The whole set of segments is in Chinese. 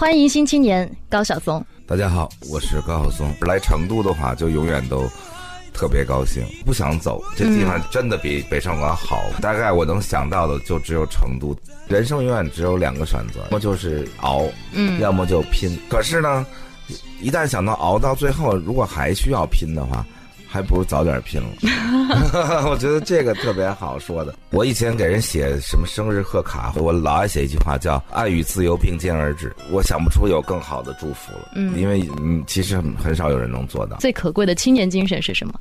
欢迎新青年高晓松。大家好，我是高晓松。来成都的话，就永远都特别高兴，不想走。这地方真的比北上广好。大概我能想到的就只有成都。人生永远只有两个选择，要么就是熬，嗯，要么就拼。可是呢，一旦想到熬到最后，如果还需要拼的话。还不如早点拼了，我觉得这个特别好说的。我以前给人写什么生日贺卡，我老爱写一句话叫“爱与自由并肩而至”。我想不出有更好的祝福了，嗯，因为嗯，其实很很少有人能做到。最可贵的青年精神是什么？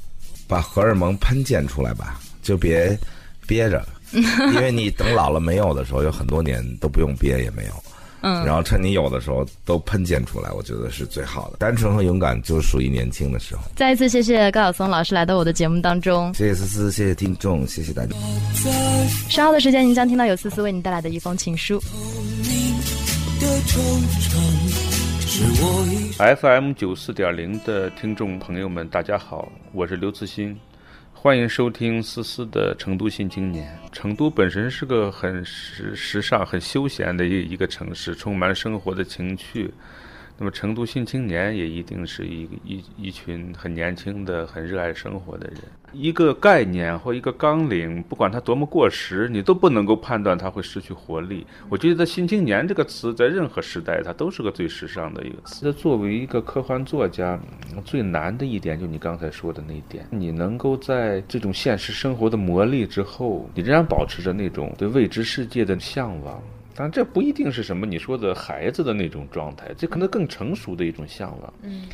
把荷尔蒙喷溅出来吧，就别憋着，因为你等老了没有的时候，有很多年都不用憋也没有。嗯，然后趁你有的时候都喷溅出来，我觉得是最好的。单纯和勇敢就属于年轻的时候。再一次谢谢高晓松老师来到我的节目当中。谢谢思思，谢谢听众，谢谢大家。稍后的时间，您将听到有思思为您带来的一封情书。FM 九四点零的听众朋友们，大家好，我是刘慈欣。欢迎收听思思的《成都新青年》。成都本身是个很时时尚、很休闲的一一个城市，充满生活的情趣。那么，成都新青年也一定是一一一群很年轻的、很热爱生活的人。一个概念或一个纲领，不管它多么过时，你都不能够判断它会失去活力。我觉得“新青年”这个词在任何时代，它都是个最时尚的一个词。作为一个科幻作家，最难的一点就你刚才说的那一点，你能够在这种现实生活的磨砺之后，你仍然保持着那种对未知世界的向往。但这不一定是什么你说的孩子的那种状态，这可能更成熟的一种向往。嗯，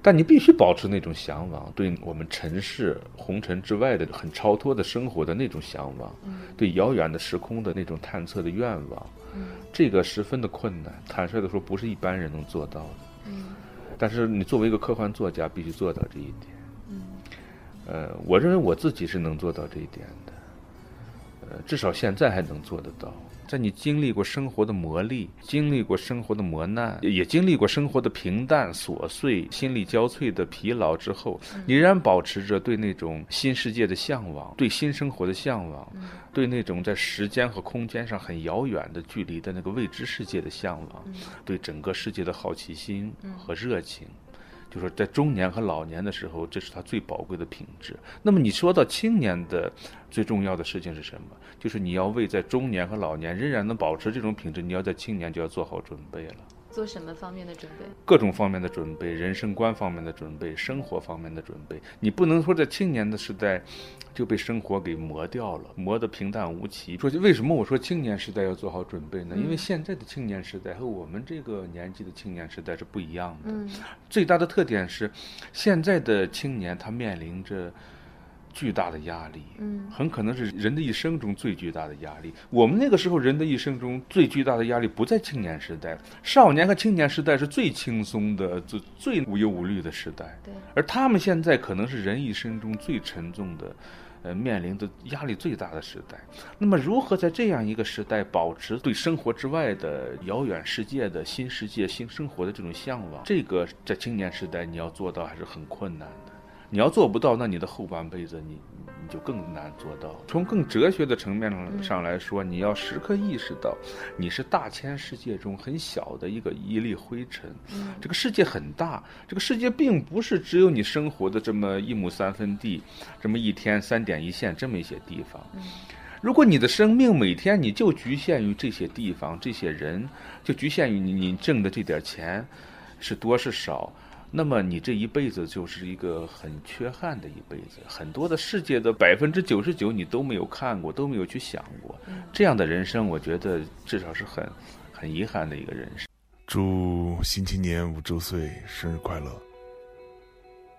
但你必须保持那种向往，对我们尘世红尘之外的很超脱的生活的那种向往，对遥远的时空的那种探测的愿望。嗯，这个十分的困难，坦率的说，不是一般人能做到的。嗯，但是你作为一个科幻作家，必须做到这一点。嗯，呃，我认为我自己是能做到这一点的。呃，至少现在还能做得到。在你经历过生活的磨砺，经历过生活的磨难，也经历过生活的平淡琐碎、心力交瘁的疲劳之后，你仍然保持着对那种新世界的向往，对新生活的向往，对那种在时间和空间上很遥远的距离的那个未知世界的向往，对整个世界的好奇心和热情。就说在中年和老年的时候，这是他最宝贵的品质。那么你说到青年的最重要的事情是什么？就是你要为在中年和老年仍然能保持这种品质，你要在青年就要做好准备了。做什么方面的准备？各种方面的准备，人生观方面的准备，生活方面的准备。你不能说在青年的时代就被生活给磨掉了，磨得平淡无奇。说为什么我说青年时代要做好准备呢？因为现在的青年时代和我们这个年纪的青年时代是不一样的。最大的特点是，现在的青年他面临着。巨大的压力，嗯，很可能是人的一生中最巨大的压力。我们那个时候人的一生中最巨大的压力不在青年时代，少年和青年时代是最轻松的、最最无忧无虑的时代。对，而他们现在可能是人一生中最沉重的，呃，面临的压力最大的时代。那么，如何在这样一个时代保持对生活之外的遥远世界的新世界、新生活的这种向往？这个在青年时代你要做到还是很困难的。你要做不到，那你的后半辈子你你就更难做到。从更哲学的层面上来说，你要时刻意识到，你是大千世界中很小的一个一粒灰尘。这个世界很大，这个世界并不是只有你生活的这么一亩三分地，这么一天三点一线这么一些地方。如果你的生命每天你就局限于这些地方、这些人，就局限于你你挣的这点钱是多是少。那么你这一辈子就是一个很缺憾的一辈子，很多的世界的百分之九十九你都没有看过，都没有去想过，这样的人生，我觉得至少是很很遗憾的一个人生。祝新青年五周岁生日快乐！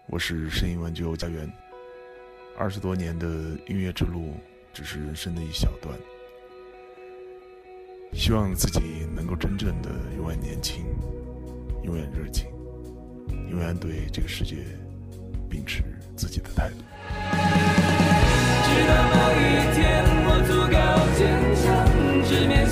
我是声音玩具欧家园，二十多年的音乐之路只是人生的一小段，希望自己能够真正的永远年轻，永远热情。永远对这个世界秉持自己的态度。直到某一天，我足够坚强，直面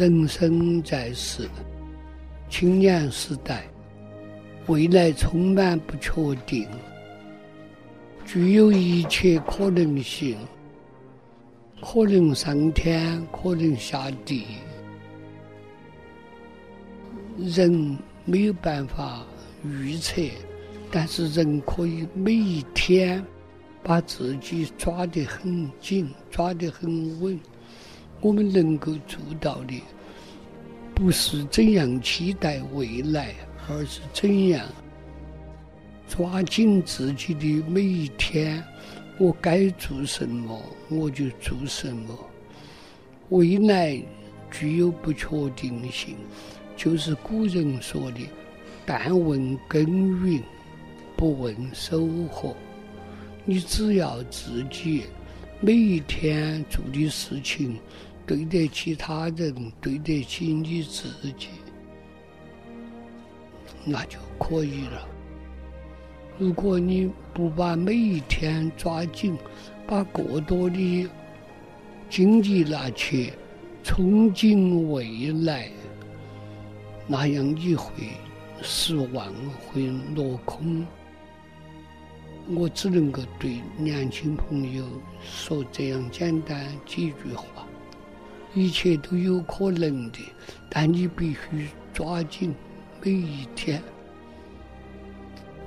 人生在世，青年时代，未来充满不确定，具有一切可能性，可能上天，可能下地。人没有办法预测，但是人可以每一天把自己抓得很紧，抓得很稳。我们能够做到的，不是怎样期待未来，而是怎样抓紧自己的每一天。我该做什么，我就做什么。未来具有不确定性。就是古人说的“但问耕耘，不问收获”。你只要自己每一天做的事情对得起他人，对得起你自己，那就可以了。如果你不把每一天抓紧，把过多的精力拿去憧憬未来。那样你会失望，会落空。我只能够对年轻朋友说这样简单几句话：一切都有可能的，但你必须抓紧每一天。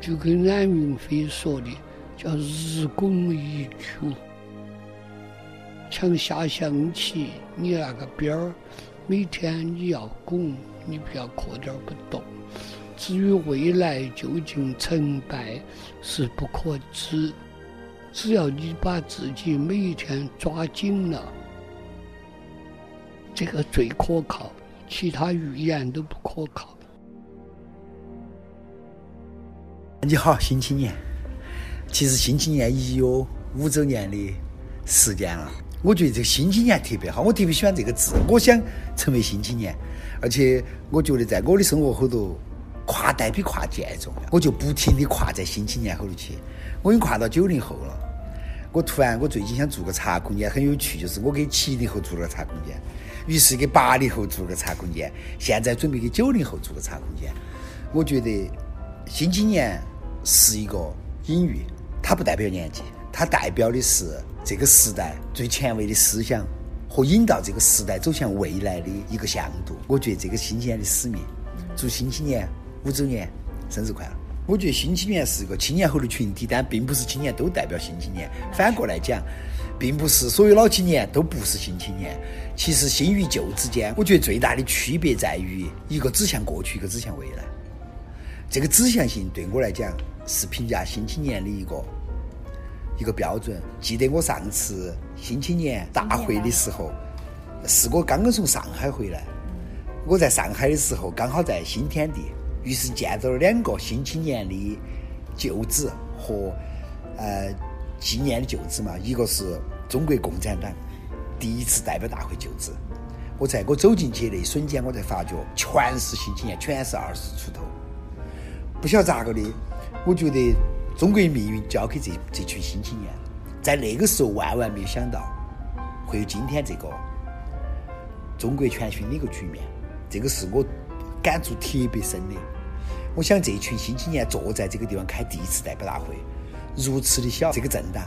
就跟冉云飞说的，叫“日拱一卒”，像下象棋，你那个边儿，每天你要拱。你不要磕点儿不动。至于未来究竟成败是不可知，只要你把自己每一天抓紧了，这个最可靠，其他语言都不可靠。你好，新青年。其实新青年已有五周年的时间了。我觉得这个新青年特别好，我特别喜欢这个字。我想成为新青年。而且我觉得在我的生活后头，跨代比跨界重要。我就不停的跨在新青年后头去。我已经跨到九零后了。我突然，我最近想做个茶空间，很有趣，就是我给七零后做了个茶空间，于是给八零后做了个茶空间，现在准备给九零后做个茶空间。我觉得新青年是一个隐喻，它不代表年纪，它代表的是这个时代最前卫的思想。和引导这个时代走向未来的一个向度，我觉得这个新青年的使命。祝新青年五周年生日快乐！我觉得新青年是一个青年后的群体，但并不是青年都代表新青年。反过来讲，并不是所有老青年都不是新青年。其实新与旧之间，我觉得最大的区别在于一个指向过去，一个指向未来。这个指向性对我来讲是评价新青年的一个。一个标准。记得我上次新青年大会的时候，是我刚刚从上海回来。我在上海的时候，刚好在新天地，于是见到了两个新青年的旧址和呃纪念的旧址嘛。一个是中国共产党第一次代表大会旧址。我在我走进去那一瞬间，我才发觉全是新青年，全是二十出头。不晓得咋个的，我觉得。中国命运交给这这群新青年，在那个时候万万没有想到会有今天这个中国全军的一个局面，这个是我感触特别深的。我想这群新青年坐在这个地方开第一次代表大会，如此的小这个震荡，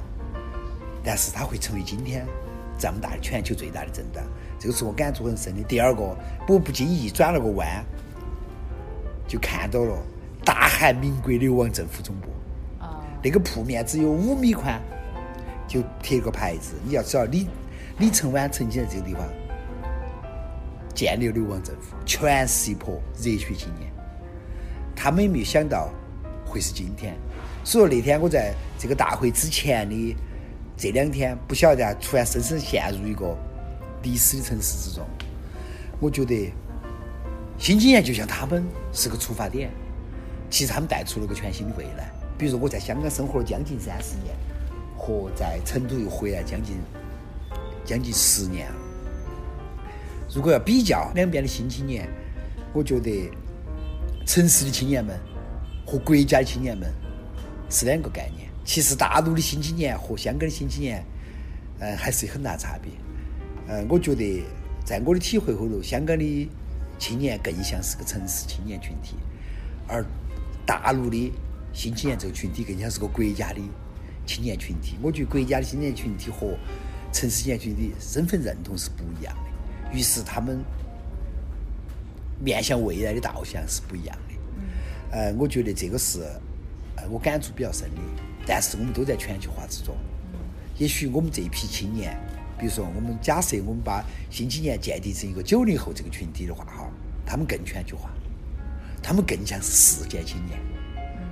但是它会成为今天这么大的全球最大的震荡，这个是我感触很深的。第二个，我不经意转了个弯，就看到了大韩民国流亡政府总部。那个铺面只有五米宽，就贴个牌子。你要知道，李李承晚曾经在这个地方建立流亡政府，全是一波热血青年。他们也没有想到会是今天。所以说那天我在这个大会之前的这两天，不晓得突然深深陷入一个历史的城市之中。我觉得新青年就像他们是个出发点，其实他们带出了个全新的未来。比如说，我在香港生活了将近三十年，和在成都又回来将近将近十年了。如果要比较两边的新青年，我觉得城市的青年们和国家的青年们是两个概念。其实大陆的新青年和香港的新青年，嗯，还是有很大差别。嗯，我觉得在我的体会后头，香港的青年更像是个城市青年群体，而大陆的新青年这个群体更像是个国家的青年群体。我觉得国家的青年群体和城市青年群体身份认同是不一样的，于是他们面向未来的导向是不一样的。呃，我觉得这个是我感触比较深的。但是我们都在全球化之中，也许我们这一批青年，比如说我们假设我们把新青年鉴定成一个九零后这个群体的话，哈，他们更全球化，他们更像是世界青年，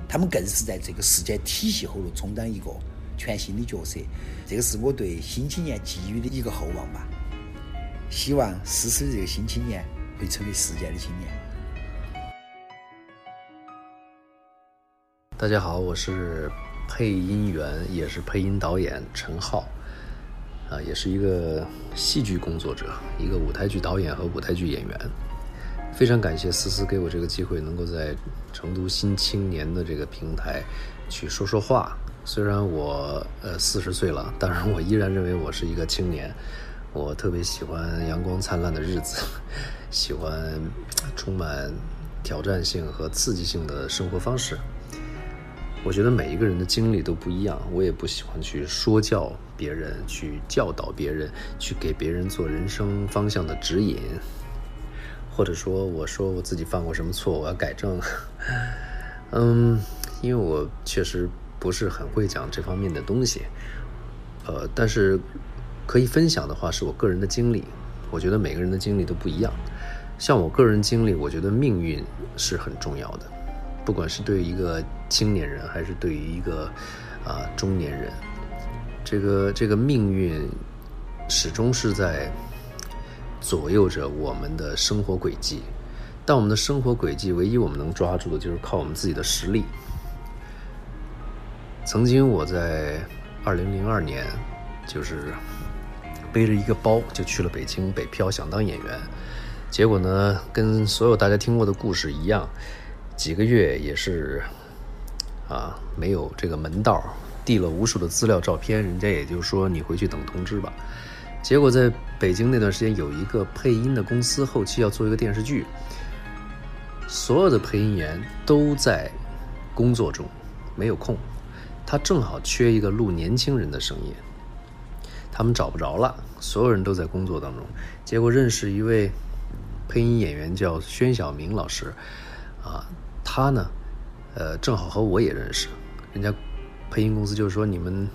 他们更是在这个世界体系后头充当一个全新的角色。这个是我对新青年寄予的一个厚望吧。希望实施的这个新青年会成为世界的青年。大家好，我是配音员，也是配音导演陈浩，啊，也是一个戏剧工作者，一个舞台剧导演和舞台剧演员。非常感谢思思给我这个机会，能够在成都新青年的这个平台去说说话。虽然我呃四十岁了，当然我依然认为我是一个青年。我特别喜欢阳光灿烂的日子，喜欢充满挑战性和刺激性的生活方式。我觉得每一个人的经历都不一样，我也不喜欢去说教别人，去教导别人，去给别人做人生方向的指引，或者说我说我自己犯过什么错，我要改正。嗯，因为我确实不是很会讲这方面的东西，呃，但是可以分享的话是我个人的经历。我觉得每个人的经历都不一样，像我个人经历，我觉得命运是很重要的。不管是对一个青年人，还是对于一个啊中年人，这个这个命运始终是在左右着我们的生活轨迹。但我们的生活轨迹，唯一我们能抓住的就是靠我们自己的实力。曾经我在二零零二年，就是背着一个包就去了北京北漂，想当演员。结果呢，跟所有大家听过的故事一样。几个月也是，啊，没有这个门道，递了无数的资料照片，人家也就说你回去等通知吧。结果在北京那段时间，有一个配音的公司后期要做一个电视剧，所有的配音员都在工作中，没有空。他正好缺一个录年轻人的声音，他们找不着了，所有人都在工作当中。结果认识一位配音演员，叫宣晓明老师，啊。他呢，呃，正好和我也认识，人家配音公司就是说你们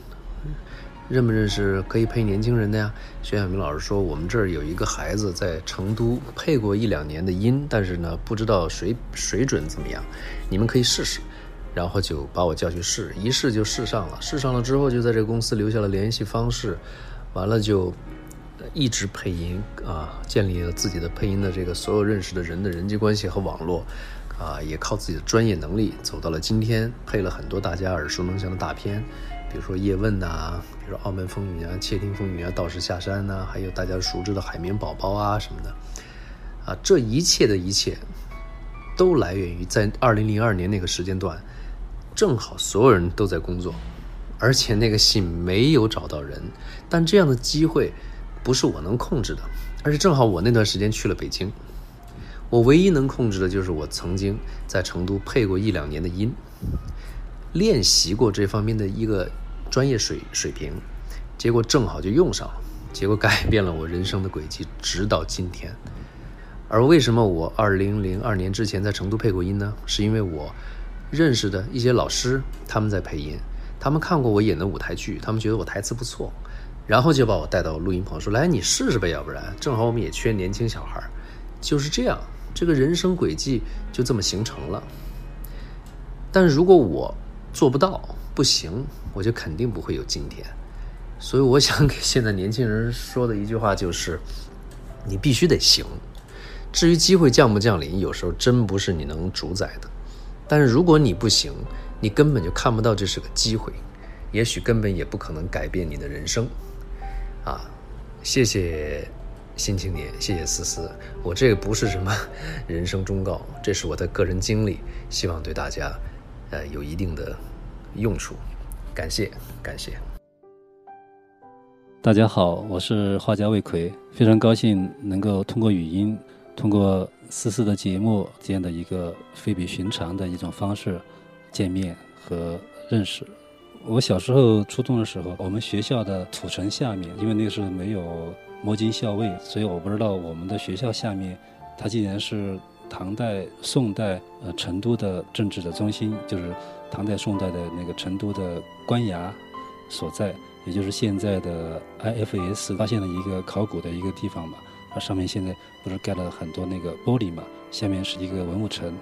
认不认识可以配年轻人的呀？薛晓明老师说我们这儿有一个孩子在成都配过一两年的音，但是呢不知道水水准怎么样，你们可以试试。然后就把我叫去试，一试就试上了，试上了之后就在这个公司留下了联系方式，完了就一直配音啊，建立了自己的配音的这个所有认识的人的人际关系和网络。啊，也靠自己的专业能力走到了今天，配了很多大家耳熟能详的大片，比如说《叶问》呐，比如说《澳门风云》啊，《窃听风云》啊，《道士下山》呐，还有大家熟知的《海绵宝宝》啊什么的。啊，这一切的一切，都来源于在二零零二年那个时间段，正好所有人都在工作，而且那个戏没有找到人。但这样的机会，不是我能控制的，而且正好我那段时间去了北京。我唯一能控制的就是我曾经在成都配过一两年的音，练习过这方面的一个专业水水平，结果正好就用上了，结果改变了我人生的轨迹，直到今天。而为什么我二零零二年之前在成都配过音呢？是因为我认识的一些老师他们在配音，他们看过我演的舞台剧，他们觉得我台词不错，然后就把我带到录音棚说：“来，你试试呗，要不然正好我们也缺年轻小孩。”就是这样。这个人生轨迹就这么形成了。但是如果我做不到，不行，我就肯定不会有今天。所以我想给现在年轻人说的一句话就是：你必须得行。至于机会降不降临，有时候真不是你能主宰的。但是如果你不行，你根本就看不到这是个机会，也许根本也不可能改变你的人生。啊，谢谢。新青年，谢谢思思，我这个不是什么 人生忠告，这是我的个人经历，希望对大家呃有一定的用处。感谢，感谢。大家好，我是画家魏奎，非常高兴能够通过语音，通过思思的节目这样的一个非比寻常的一种方式见面和认识。我小时候初中的时候，我们学校的土城下面，因为那个时候没有摸金校尉，所以我不知道我们的学校下面，它竟然是唐代、宋代呃成都的政治的中心，就是唐代、宋代的那个成都的官衙所在。也就是现在的 IFS 发现了一个考古的一个地方嘛，它上面现在不是盖了很多那个玻璃嘛，下面是一个文物城，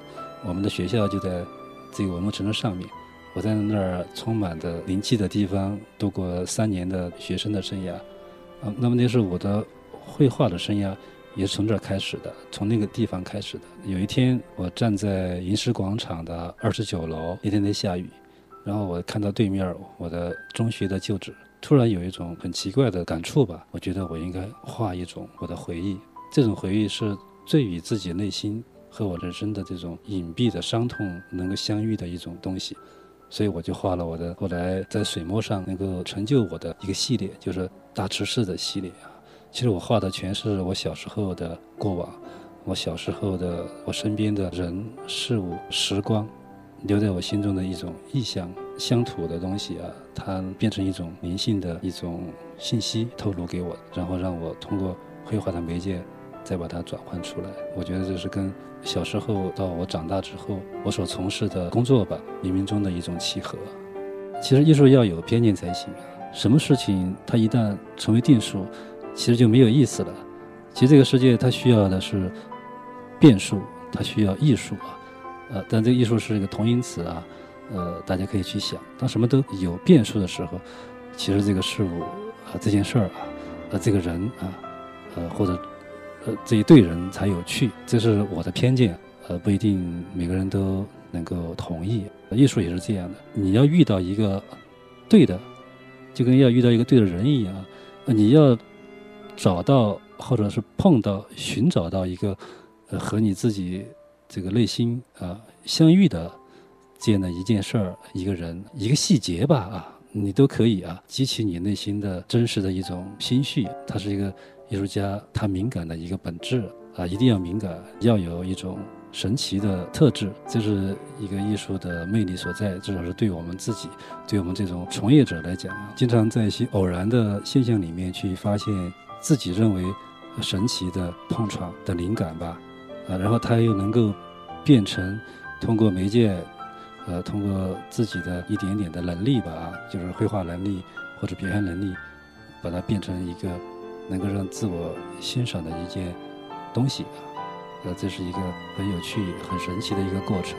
我们的学校就在这个文物城的上面，我在那儿充满着灵气的地方度过三年的学生的生涯，啊，那么那是我的绘画的生涯也是从这儿开始的，从那个地方开始的。有一天我站在银石广场的二十九楼，那天在下雨，然后我看到对面我的中学的旧址。突然有一种很奇怪的感触吧，我觉得我应该画一种我的回忆，这种回忆是最与自己内心和我人生的这种隐蔽的伤痛能够相遇的一种东西，所以我就画了我的后来在水墨上能够成就我的一个系列，就是大池寺的系列啊。其实我画的全是我小时候的过往，我小时候的我身边的人事物时光。留在我心中的一种意象、乡土的东西啊，它变成一种灵性的一种信息透露给我，然后让我通过绘画的媒介再把它转换出来。我觉得这是跟小时候到我长大之后我所从事的工作吧，冥冥中的一种契合。其实艺术要有边界才行啊，什么事情它一旦成为定数，其实就没有意思了。其实这个世界它需要的是变数，它需要艺术啊。呃，但这个艺术是一个同音词啊，呃，大家可以去想，当什么都有变数的时候，其实这个事物啊，这件事儿啊，呃，这个人啊，呃，或者这一对人才有趣，这是我的偏见，呃，不一定每个人都能够同意。艺术也是这样的，你要遇到一个对的，就跟要遇到一个对的人一样，你要找到或者是碰到、寻找到一个呃和你自己。这个内心啊相遇的这样的一件事儿、一个人、一个细节吧啊，你都可以啊激起你内心的真实的一种心绪。它是一个艺术家，他敏感的一个本质啊，一定要敏感，要有一种神奇的特质，这是一个艺术的魅力所在。至少是对我们自己，对我们这种从业者来讲，经常在一些偶然的现象里面去发现自己认为神奇的碰撞的灵感吧。啊，然后他又能够变成通过媒介，呃，通过自己的一点点的能力吧，就是绘画能力或者表现能力，把它变成一个能够让自我欣赏的一件东西啊，呃，这是一个很有趣、很神奇的一个过程。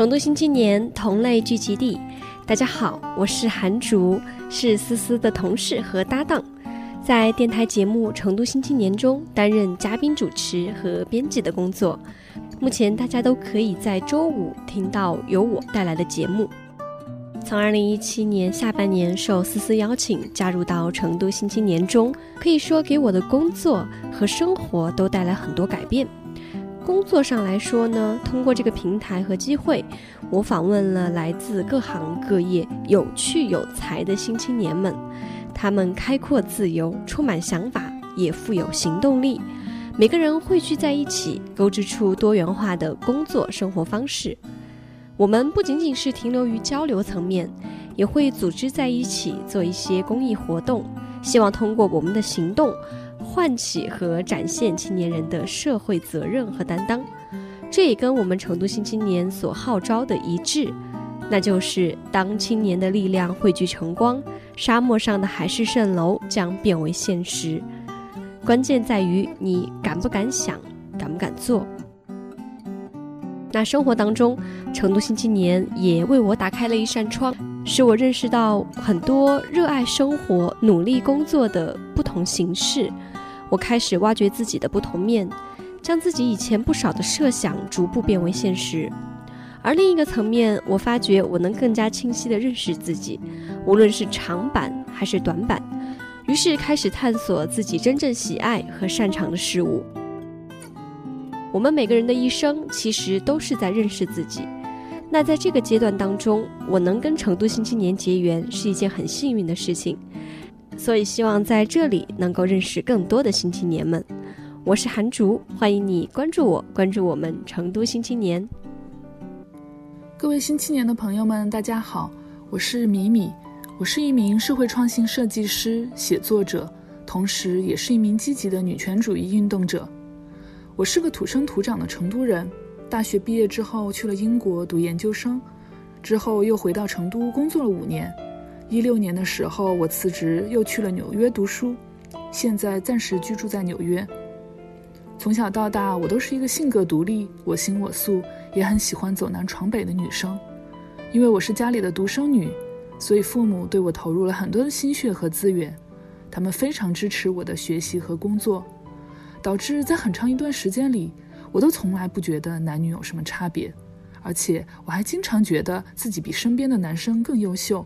成都新青年同类聚集地，大家好，我是韩竹，是思思的同事和搭档，在电台节目《成都新青年》中担任嘉宾主持和编辑的工作。目前大家都可以在周五听到由我带来的节目。从二零一七年下半年受思思邀请加入到《成都新青年》中，可以说给我的工作和生活都带来很多改变。工作上来说呢，通过这个平台和机会，我访问了来自各行各业有趣有才的新青年们，他们开阔自由，充满想法，也富有行动力。每个人汇聚在一起，勾织出多元化的工作生活方式。我们不仅仅是停留于交流层面，也会组织在一起做一些公益活动，希望通过我们的行动。唤起和展现青年人的社会责任和担当，这也跟我们成都新青年所号召的一致，那就是当青年的力量汇聚成光，沙漠上的海市蜃楼将变为现实。关键在于你敢不敢想，敢不敢做。那生活当中，成都新青年也为我打开了一扇窗，使我认识到很多热爱生活、努力工作的不同形式。我开始挖掘自己的不同面，将自己以前不少的设想逐步变为现实。而另一个层面，我发觉我能更加清晰地认识自己，无论是长板还是短板。于是开始探索自己真正喜爱和擅长的事物。我们每个人的一生其实都是在认识自己。那在这个阶段当中，我能跟成都新青年结缘是一件很幸运的事情。所以希望在这里能够认识更多的新青年们。我是韩竹，欢迎你关注我，关注我们成都新青年。各位新青年的朋友们，大家好，我是米米，我是一名社会创新设计师、写作者，同时也是一名积极的女权主义运动者。我是个土生土长的成都人，大学毕业之后去了英国读研究生，之后又回到成都工作了五年。一六年的时候，我辞职又去了纽约读书，现在暂时居住在纽约。从小到大，我都是一个性格独立、我行我素，也很喜欢走南闯北的女生。因为我是家里的独生女，所以父母对我投入了很多的心血和资源，他们非常支持我的学习和工作，导致在很长一段时间里，我都从来不觉得男女有什么差别，而且我还经常觉得自己比身边的男生更优秀。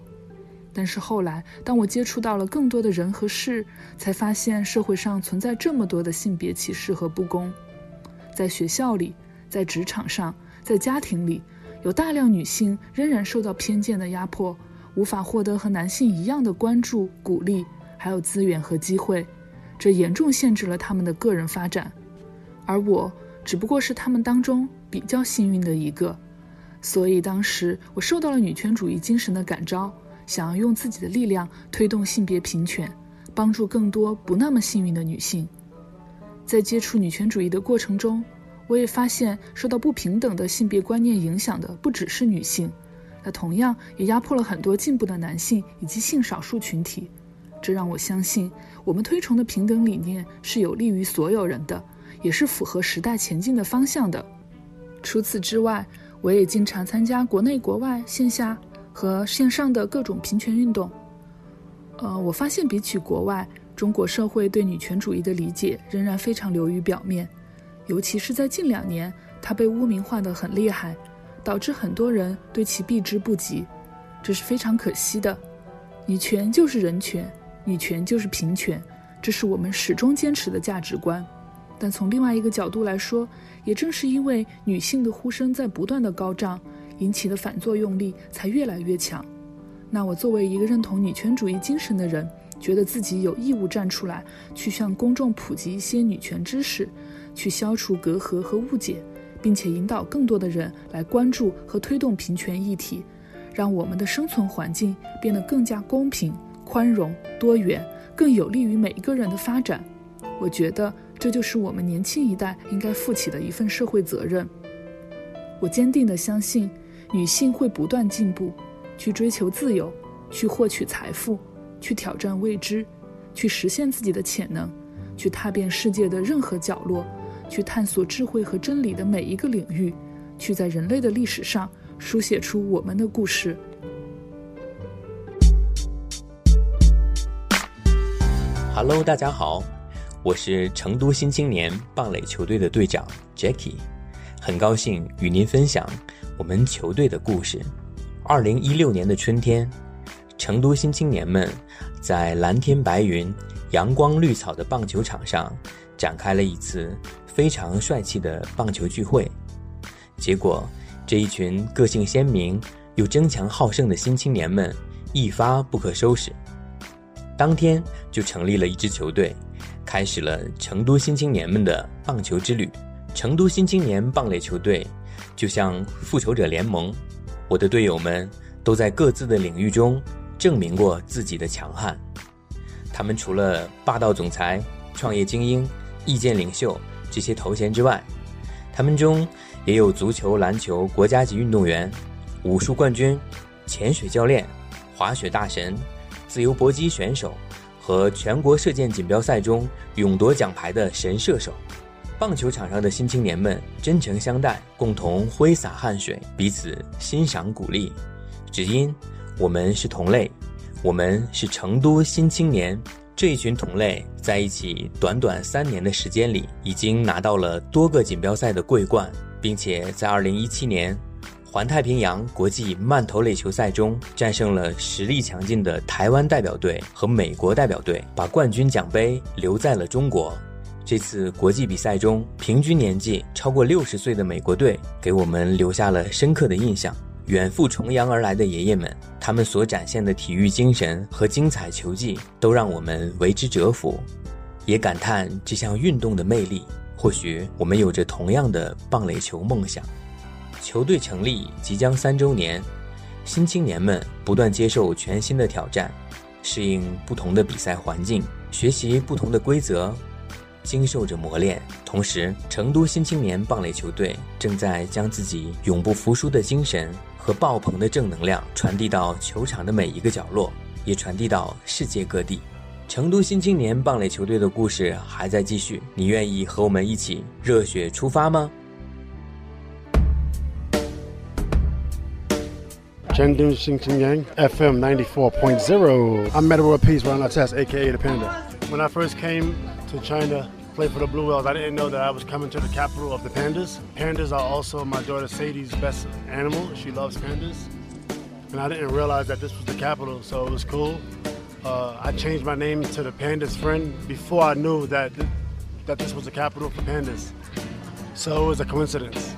但是后来，当我接触到了更多的人和事，才发现社会上存在这么多的性别歧视和不公。在学校里，在职场上，在家庭里，有大量女性仍然受到偏见的压迫，无法获得和男性一样的关注、鼓励，还有资源和机会，这严重限制了他们的个人发展。而我只不过是他们当中比较幸运的一个，所以当时我受到了女权主义精神的感召。想要用自己的力量推动性别平权，帮助更多不那么幸运的女性。在接触女权主义的过程中，我也发现受到不平等的性别观念影响的不只是女性，那同样也压迫了很多进步的男性以及性少数群体。这让我相信，我们推崇的平等理念是有利于所有人的，也是符合时代前进的方向的。除此之外，我也经常参加国内国外线下。和线上的各种平权运动，呃，我发现比起国外，中国社会对女权主义的理解仍然非常流于表面，尤其是在近两年，它被污名化的很厉害，导致很多人对其避之不及，这是非常可惜的。女权就是人权，女权就是平权，这是我们始终坚持的价值观。但从另外一个角度来说，也正是因为女性的呼声在不断的高涨。引起的反作用力才越来越强。那我作为一个认同女权主义精神的人，觉得自己有义务站出来，去向公众普及一些女权知识，去消除隔阂和误解，并且引导更多的人来关注和推动平权议题，让我们的生存环境变得更加公平、宽容、多元，更有利于每一个人的发展。我觉得这就是我们年轻一代应该负起的一份社会责任。我坚定地相信。女性会不断进步，去追求自由，去获取财富，去挑战未知，去实现自己的潜能，去踏遍世界的任何角落，去探索智慧和真理的每一个领域，去在人类的历史上书写出我们的故事。Hello，大家好，我是成都新青年棒垒球队的队长 Jackie，很高兴与您分享。我们球队的故事。二零一六年的春天，成都新青年们在蓝天白云、阳光绿草的棒球场上展开了一次非常帅气的棒球聚会。结果，这一群个性鲜明又争强好胜的新青年们一发不可收拾，当天就成立了一支球队，开始了成都新青年们的棒球之旅。成都新青年棒垒球队。就像复仇者联盟，我的队友们都在各自的领域中证明过自己的强悍。他们除了霸道总裁、创业精英、意见领袖这些头衔之外，他们中也有足球、篮球国家级运动员、武术冠军、潜水教练、滑雪大神、自由搏击选手和全国射箭锦标赛中勇夺奖牌的神射手。棒球场上的新青年们真诚相待，共同挥洒汗水，彼此欣赏鼓励，只因我们是同类，我们是成都新青年。这一群同类在一起短短三年的时间里，已经拿到了多个锦标赛的桂冠，并且在2017年环太平洋国际慢投垒球赛中战胜了实力强劲的台湾代表队和美国代表队，把冠军奖杯留在了中国。这次国际比赛中，平均年纪超过六十岁的美国队给我们留下了深刻的印象。远赴重洋而来的爷爷们，他们所展现的体育精神和精彩球技，都让我们为之折服，也感叹这项运动的魅力。或许我们有着同样的棒垒球梦想。球队成立即将三周年，新青年们不断接受全新的挑战，适应不同的比赛环境，学习不同的规则，经受着磨练。同时，成都新青年棒垒球队正在将自己永不服输的精神和爆棚的正能量传递到球场的每一个角落，也传递到世界各地。成都新青年棒垒球队的故事还在继续，你愿意和我们一起热血出发吗？Chengdu Xinjiang FM 94.0. I'm Metal World Peace Ron Test, aka the Panda. When I first came to China, play for the Blue Whales, I didn't know that I was coming to the capital of the pandas. Pandas are also my daughter Sadie's best animal. She loves pandas. And I didn't realize that this was the capital, so it was cool. Uh, I changed my name to the Pandas Friend before I knew that, th- that this was the capital for pandas. So it was a coincidence.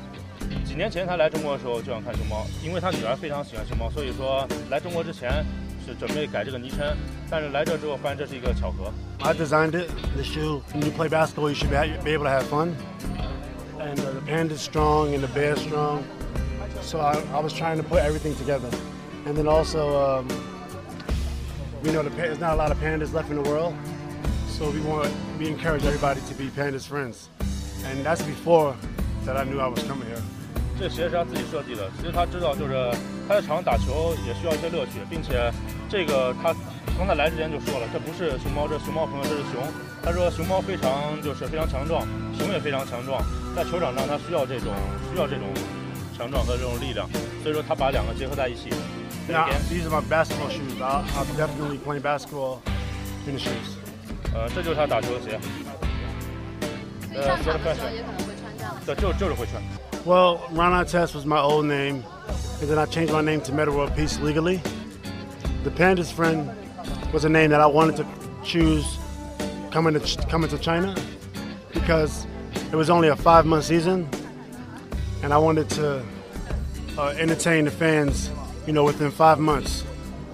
几年前他来中国的时候就想看熊猫，因为他女儿非常喜欢熊猫，所以说来中国之前 是准备改这个昵称，但是来这之后发现这是一个巧合。 I designed it. The shoe. When you play basketball, you should be, be able to have fun. And uh, the panda's strong and the bear's strong. So I, I was trying to put everything together. And then also, um, we know the, pa- there's not a lot of pandas left in the world. So we want we encourage everybody to be pandas friends. And that's before that I knew I was coming here. 这鞋是他自己设计的，其实他知道就是他在场上打球也需要一些乐趣，并且 这个他刚才来之前就说了，这不是熊猫，这是熊猫朋友，这是熊。他说熊猫非常就是非常强壮，熊也非常强壮，在球场上他需要这种需要这种强壮和这种力量，所以说他把两个结合在一起。 Now, these are my basketball shoes. I'll, I'll definitely play basketball in the shoes. 呃，这就是他打球的鞋。呃，鞋的 fashion。对，就就是会穿。 Well, Ron Artest was my old name, and then I changed my name to Metal World Peace legally. The Panda's Friend was a name that I wanted to choose coming to Ch- coming to China because it was only a five month season, and I wanted to uh, entertain the fans, you know, within five months,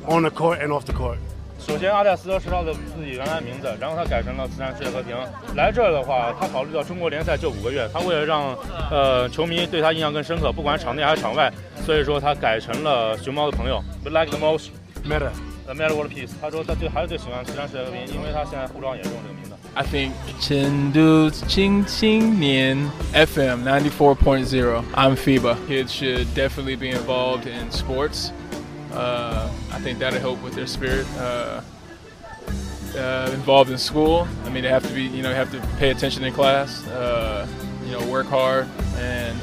on the court and off the court. 首先，阿戴斯是他的自己原来名字，然后他改成了慈善世界和平。来这儿的话，他考虑到中国联赛就五个月，他为了让呃球迷对他印象更深刻，不管场内还是场外，所以说他改成了熊猫的朋友，We like the most Meta. the Meta World Peace。他说他最还是最喜欢慈善世界和平，因为他现在护照上也用这个名字。 I think Chengdu Qing Qing Nian FM 94.0. I'm FIBA. Kids should definitely be involved in sports. Uh, I think that'll help with their spirit. Uh, uh, involved in school. I mean, they have to be, you know, have to pay attention in class. Uh, you know, work hard, and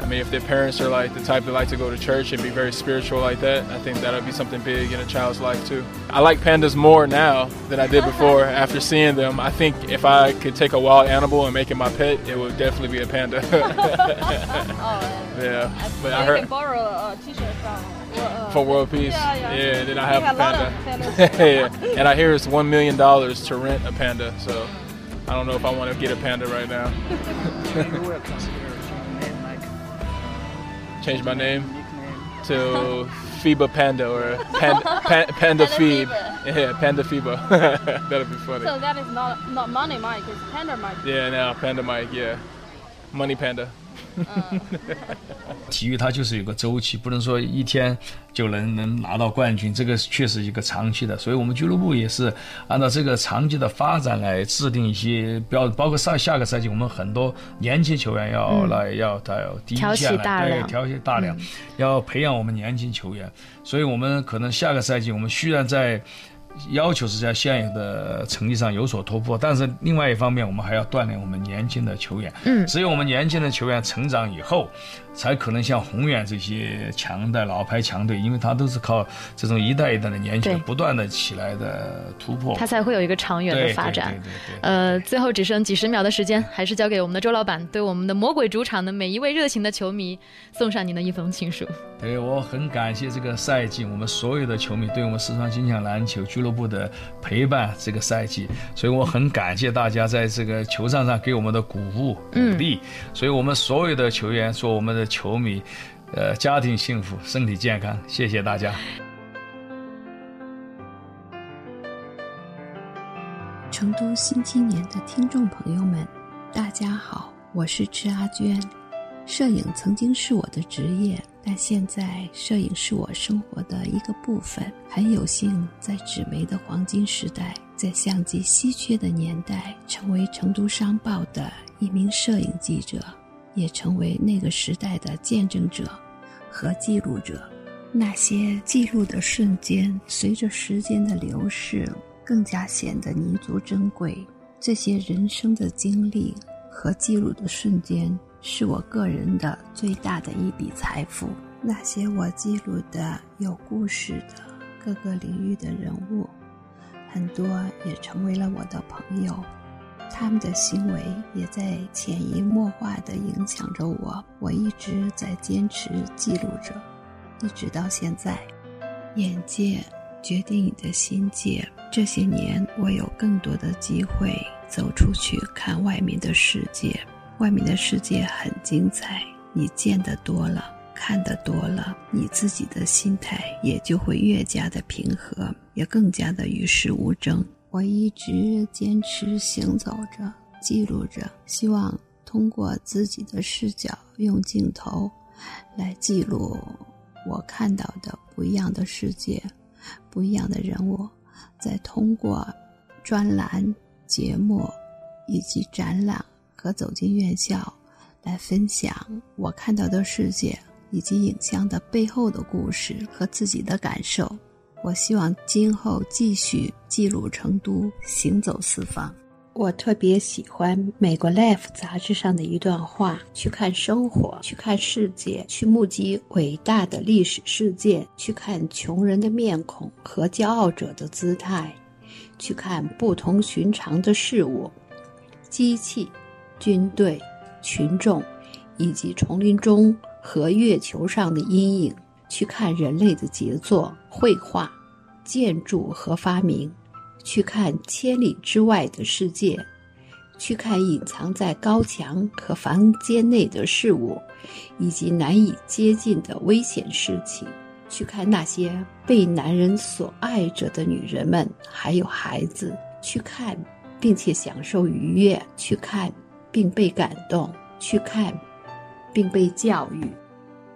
I mean, if their parents are like the type that like to go to church and be very spiritual like that, I think that'll be something big in a child's life too. I like pandas more now than I did before. After seeing them, I think if I could take a wild animal and make it my pet, it would definitely be a panda. oh, yeah, but I You heard can borrow a t-shirt from uh, for world peace. Yeah, yeah. then I have We a have a panda. yeah. And I hear it's one million dollars to rent a panda. So I don't know if I want to get a panda right now. Change my name to FIBA Panda or Panda, Pan, Panda Phoebe. Yeah, Panda FIBA. That'd be funny. So that is not not money Mike, it's Panda Mike. Yeah, now Panda Mike. Yeah, Money Panda. 体育它就是有个周期，不能说一天就能能拿到冠军，这个确实一个长期的。所以我们俱乐部也是按照这个长期的发展来制定一些标，包括上下个赛季我们很多年轻球员要嗯来、要他要第一挑线来对起大梁挑起大梁，嗯要培养我们年轻球员。所以我们可能下个赛季我们虽然在要求是在现有的成绩上有所突破，但是另外一方面，我们还要锻炼我们年轻的球员。嗯只有我们年轻的球员成长以后，才可能像宏远这些强的老牌强队，因为他都是靠这种一代一代的年轻人不断的起来的突破，它才会有一个长远的发展。对对对对。呃，最后只剩几十秒的时间，还是交给我们的周老板，对我们的魔鬼主场的每一位热情的球迷送上您的一封情书。对我很感谢这个赛季我们所有的球迷对我们四川金强篮球俱乐部的陪伴，这个赛季，所以我很感谢大家在这个球场上给我们的鼓舞鼓嗯。励，所以我们所有的球员，说我们的球迷，呃，家庭幸福，身体健康，谢谢大家。成都新青年的听众朋友们，大家好，我是池阿娟。摄影曾经是我的职业，但现在摄影是我生活的一个部分。很有幸在纸媒的黄金时代，在相机稀缺的年代，成为成都商报的一名摄影记者，也成为那个时代的见证者和记录者。那些记录的瞬间，随着时间的流逝，更加显得弥足珍贵。这些人生的经历和记录的瞬间，是我个人的最大的一笔财富。那些我记录的有故事的各个领域的人物，很多也成为了我的朋友。他们的行为也在潜移默化地影响着我。我一直在坚持记录着，一直到现在。眼界决定你的心界。这些年，我有更多的机会走出去看外面的世界。外面的世界很精彩，你见得多了，看得多了，你自己的心态也就会越加的平和，也更加的与世无争。我一直坚持行走着，记录着，希望通过自己的视角，用镜头来记录我看到的不一样的世界，不一样的人物，再通过专栏、节目以及展览和走进院校，来分享我看到的世界以及影像的背后的故事和自己的感受。我希望今后继续记录成都，行走四方。我特别喜欢美国《Life》杂志上的一段话：去看生活，去看世界，去目击伟大的历史事件，去看穷人的面孔和骄傲者的姿态，去看不同寻常的事物，机器、军队、群众，以及丛林中和月球上的阴影，去看人类的杰作、绘画、建筑和发明。去看千里之外的世界，去看隐藏在高墙和房间内的事物，以及难以接近的危险事情；去看那些被男人所爱着的女人们，还有孩子；去看并且享受愉悦；去看并被感动；去看并被教育。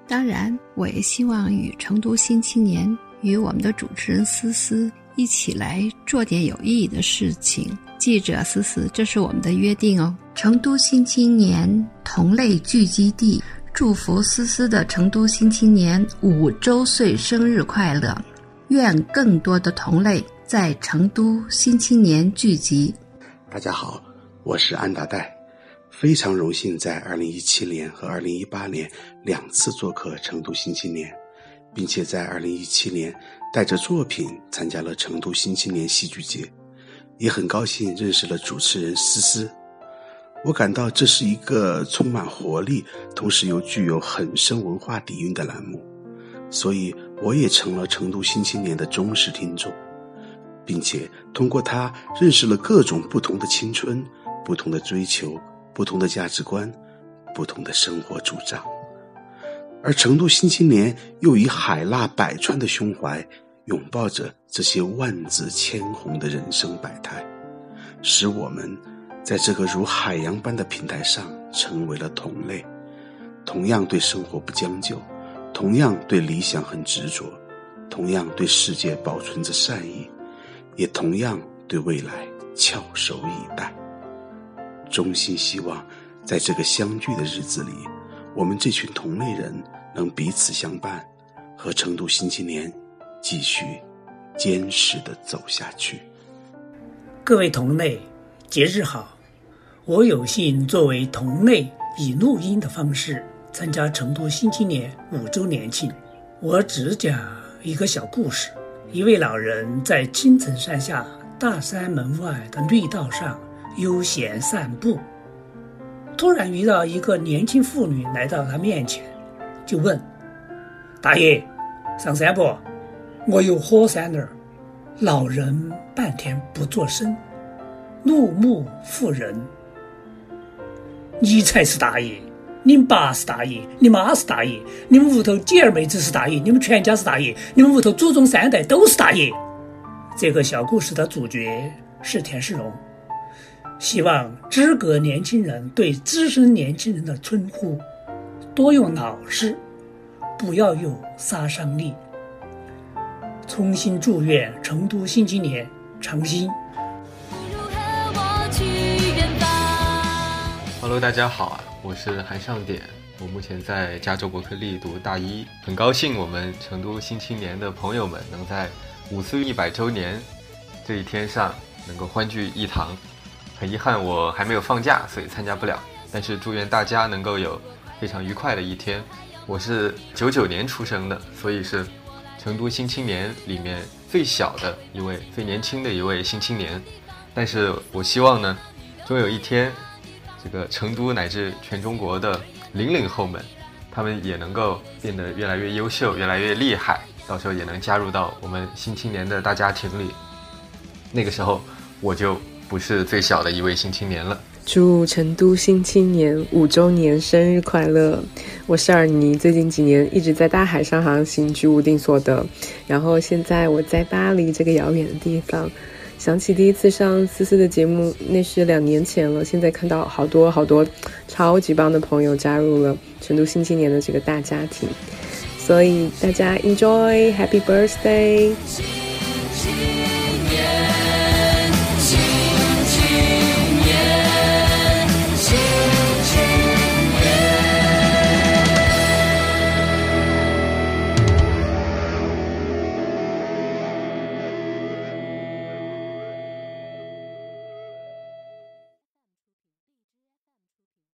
当然，我也希望与成都新青年与我们的主持人思思。一起来做点有意义的事情。记者，思思，这是我们的约定哦。成都新青年同类聚集地，祝福思思的成都新青年五周岁生日快乐！愿更多的同类在成都新青年聚集。大家好，我是安达代，非常荣幸在2017年和2018年两次做客成都新青年。并且在二零一七年带着作品参加了成都新青年戏剧节，也很高兴认识了主持人思思。我感到这是一个充满活力，同时又具有很深文化底蕴的栏目，所以我也成了成都新青年的忠实听众，并且通过它认识了各种不同的青春、不同的追求、不同的价值观、不同的生活主张。而成都新青年又以海纳百川的胸怀，拥抱着这些万紫千红的人生百态，使我们在这个如海洋般的平台上成为了同类，同样对生活不将就，同样对理想很执着，同样对世界保存着善意，也同样对未来翘首以待。衷心希望，在这个相聚的日子里。我们这群同类人能彼此相伴，和成都新青年继续坚实的走下去。各位同类，节日好！我有幸作为同类，以录音的方式参加成都新青年五周年庆。我只讲一个小故事：一位老人在青城山下大山门外的绿道上悠闲散步，突然遇到一个年轻妇女来到他面前，就问：“大爷，上山不？我有火山儿。”老人半天不作声，怒目妇人。你才是大爷！你爸是大爷，你妈是大爷，你们屋头姐儿妹子是大爷，你们全家是大爷，你们屋头祖宗三代都是大爷。这个小故事的主角是田世荣，希望资格年轻人对资深年轻人的称呼多用老师，不要有杀伤力。衷心祝愿成都新青年长新。Hello，大家好啊，我是韩尚典，我目前在加州伯克利读大一，很高兴我们成都新青年的朋友们能在五四一百周年这一天上能够欢聚一堂。很遗憾我还没有放假，所以参加不了，但是祝愿大家能够有非常愉快的一天。我是九九年出生的，所以是成都新青年里面最小的一位、最年轻的一位新青年。但是我希望呢，终有一天。这个成都乃至全中国的零零后们，他们也能够变得越来越优秀，越来越厉害，到时候也能加入到我们新青年的大家庭里。那个时候，我就不是最小的一位新青年了。祝成都新青年五周年生日快乐！我是尔尼，最近几年一直在大海上航行，居无定所的。然后现在我在巴黎这个遥远的地方。想起第一次上思思的节目，那是两年前了。现在看到好多好多超级棒的朋友加入了成都新青年的这个大家庭，所以大家 enjoy，happy birthday！